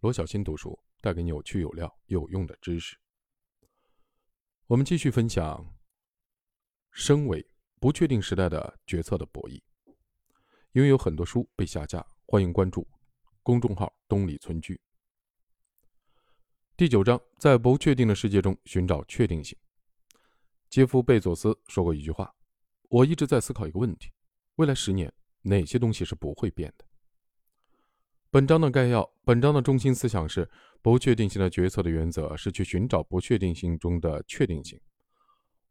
罗小新读书带给你有趣、有料、有用的知识。我们继续分享身为不确定时代的决策的博弈。因为有很多书被下架，欢迎关注公众号“东里村居”。第九章，在不确定的世界中寻找确定性。杰夫·贝佐斯说过一句话：“我一直在思考一个问题，未来十年哪些东西是不会变的。”本章的概要，本章的中心思想是：不确定性的决策的原则是去寻找不确定性中的确定性。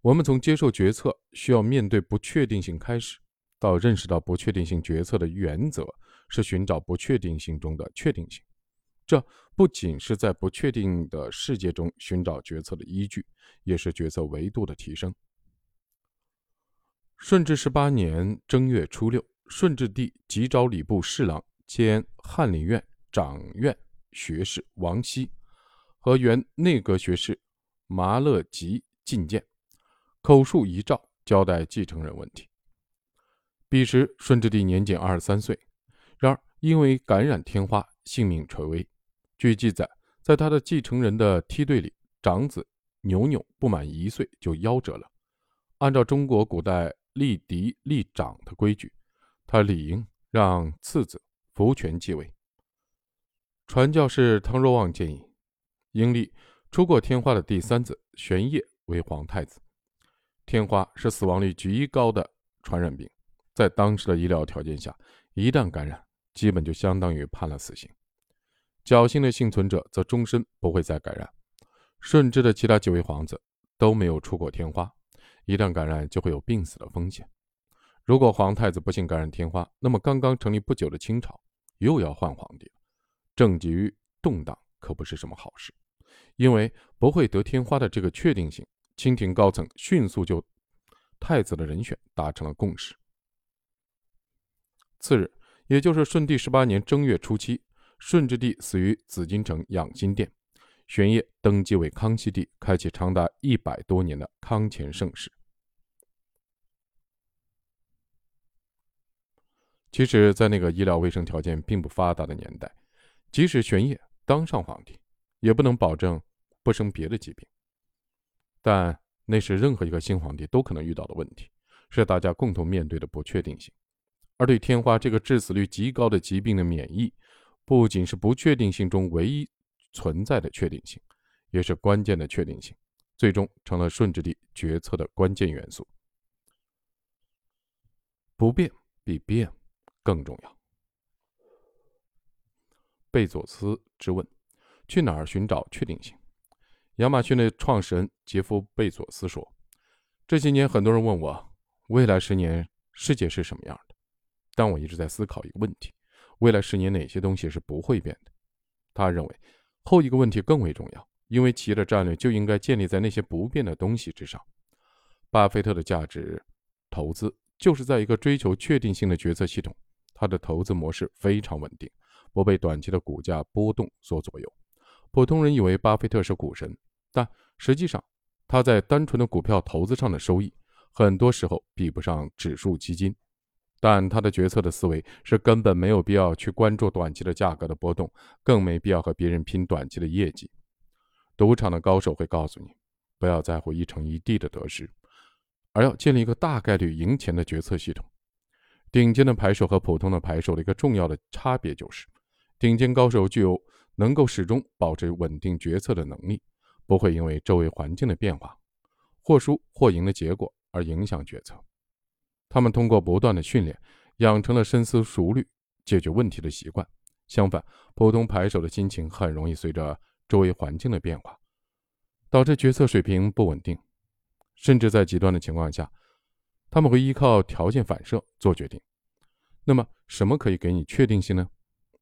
我们从接受决策需要面对不确定性开始，到认识到不确定性决策的原则是寻找不确定性中的确定性。这不仅是在不确定的世界中寻找决策的依据，也是决策维度的提升。顺治十八年正月初六，顺治帝急召礼部侍郎。兼翰林院长院学士王熙和原内阁学士麻勒吉觐见，口述遗诏交代继承人问题。彼时顺治帝年仅二十三岁，然而因为感染天花，性命垂危。据记载，在他的继承人的梯队里，长子牛牛不满一岁就夭折了。按照中国古代立嫡立长的规矩，他理应让次子。福全继位。传教士汤若望建议，应立出过天花的第三子玄烨为皇太子。天花是死亡率极高的传染病，在当时的医疗条件下，一旦感染，基本就相当于判了死刑。侥幸的幸存者则终身不会再感染。顺治的其他几位皇子都没有出过天花，一旦感染就会有病死的风险。如果皇太子不幸感染天花，那么刚刚成立不久的清朝。又要换皇帝了，政局动荡可不是什么好事。因为不会得天花的这个确定性，清廷高层迅速就太子的人选达成了共识。次日，也就是顺帝十八年正月初七，顺治帝死于紫禁城养心殿，玄烨登基为康熙帝，开启长达一百多年的康乾盛世。其实，在那个医疗卫生条件并不发达的年代，即使玄烨当上皇帝，也不能保证不生别的疾病。但那是任何一个新皇帝都可能遇到的问题，是大家共同面对的不确定性。而对天花这个致死率极高的疾病的免疫，不仅是不确定性中唯一存在的确定性，也是关键的确定性，最终成了顺治帝决策的关键元素。不变必变。更重要。贝佐斯之问：去哪儿寻找确定性？亚马逊的创始人杰夫·贝佐斯说：“这些年，很多人问我，未来十年世界是什么样的？但我一直在思考一个问题：未来十年哪些东西是不会变的？”他认为，后一个问题更为重要，因为企业的战略就应该建立在那些不变的东西之上。巴菲特的价值投资就是在一个追求确定性的决策系统。他的投资模式非常稳定，不被短期的股价波动所左右。普通人以为巴菲特是股神，但实际上他在单纯的股票投资上的收益，很多时候比不上指数基金。但他的决策的思维是根本没有必要去关注短期的价格的波动，更没必要和别人拼短期的业绩。赌场的高手会告诉你，不要在乎一成一地的得失，而要建立一个大概率赢钱的决策系统。顶尖的牌手和普通的牌手的一个重要的差别就是，顶尖高手具有能够始终保持稳定决策的能力，不会因为周围环境的变化、或输或赢的结果而影响决策。他们通过不断的训练，养成了深思熟虑解决问题的习惯。相反，普通牌手的心情很容易随着周围环境的变化，导致决策水平不稳定，甚至在极端的情况下。他们会依靠条件反射做决定。那么，什么可以给你确定性呢？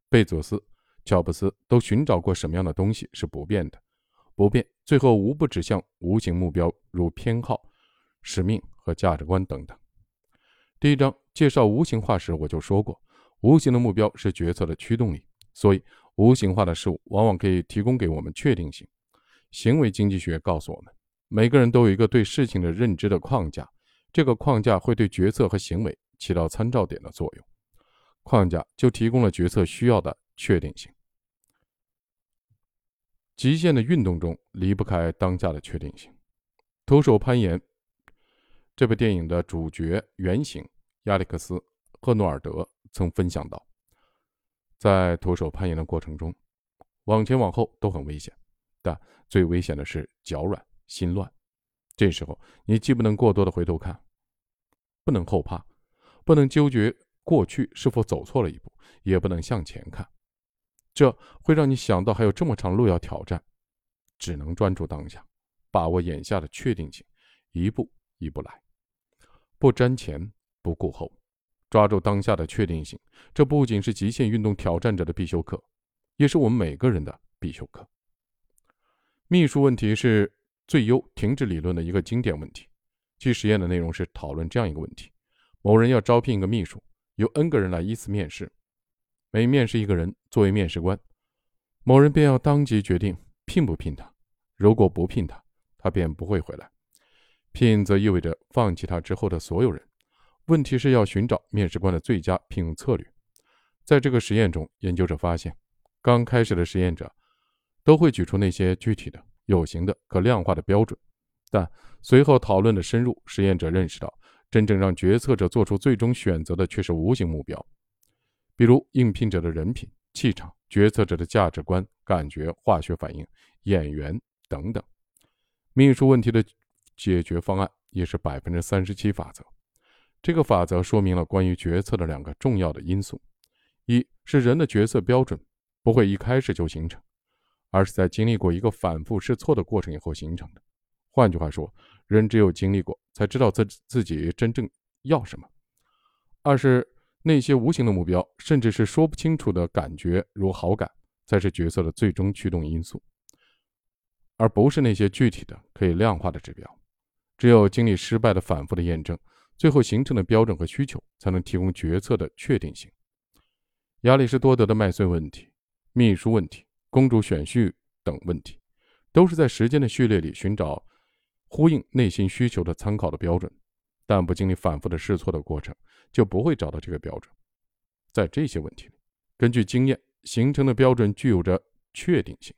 贝佐斯、乔布斯都寻找过什么样的东西是不变的？不变，最后无不指向无形目标，如偏好、使命和价值观等等。第一章介绍无形化时，我就说过，无形的目标是决策的驱动力，所以无形化的事物往往可以提供给我们确定性。行为经济学告诉我们，每个人都有一个对事情的认知的框架。这个框架会对决策和行为起到参照点的作用，框架就提供了决策需要的确定性。极限的运动中离不开当下的确定性。徒手攀岩这部电影的主角原型亚历克斯·赫诺尔德曾分享到，在徒手攀岩的过程中，往前往后都很危险，但最危险的是脚软心乱。这时候，你既不能过多的回头看，不能后怕，不能纠结过去是否走错了一步，也不能向前看。这会让你想到还有这么长路要挑战，只能专注当下，把握眼下的确定性，一步一步来，不瞻前不顾后，抓住当下的确定性。这不仅是极限运动挑战者的必修课，也是我们每个人的必修课。秘书问题是最优停止理论的一个经典问题。其实验的内容是讨论这样一个问题：某人要招聘一个秘书，由 N 个人来依次面试。每面试一个人作为面试官，某人便要当即决定聘不聘他。如果不聘他，他便不会回来；聘则意味着放弃他之后的所有人。问题是要寻找面试官的最佳聘用策略。在这个实验中，研究者发现，刚开始的实验者都会举出那些具体的、有形的、可量化的标准，但随后讨论的深入，实验者认识到，真正让决策者做出最终选择的却是无形目标。比如应聘者的人品、气场，决策者的价值观、感觉、化学反应、眼缘等等。秘书问题的解决方案也是百分之三十七法则。这个法则说明了关于决策的两个重要的因素：一是人的决策标准不会一开始就形成，而是在经历过一个反复试错的过程以后形成的。换句话说，人只有经历过，才知道自自己真正要什么。二是。那些无形的目标，甚至是说不清楚的感觉，如好感，才是角色的最终驱动因素，而不是那些具体的可以量化的指标。只有经历失败的反复的验证，最后形成的标准和需求，才能提供决策的确定性。亚里士多德的麦穗问题、秘书问题、公主选婿等问题，都是在时间的序列里寻找呼应内心需求的参考的标准。但不经历反复的试错的过程，就不会找到这个标准。在这些问题里，根据经验形成的标准具有着确定性。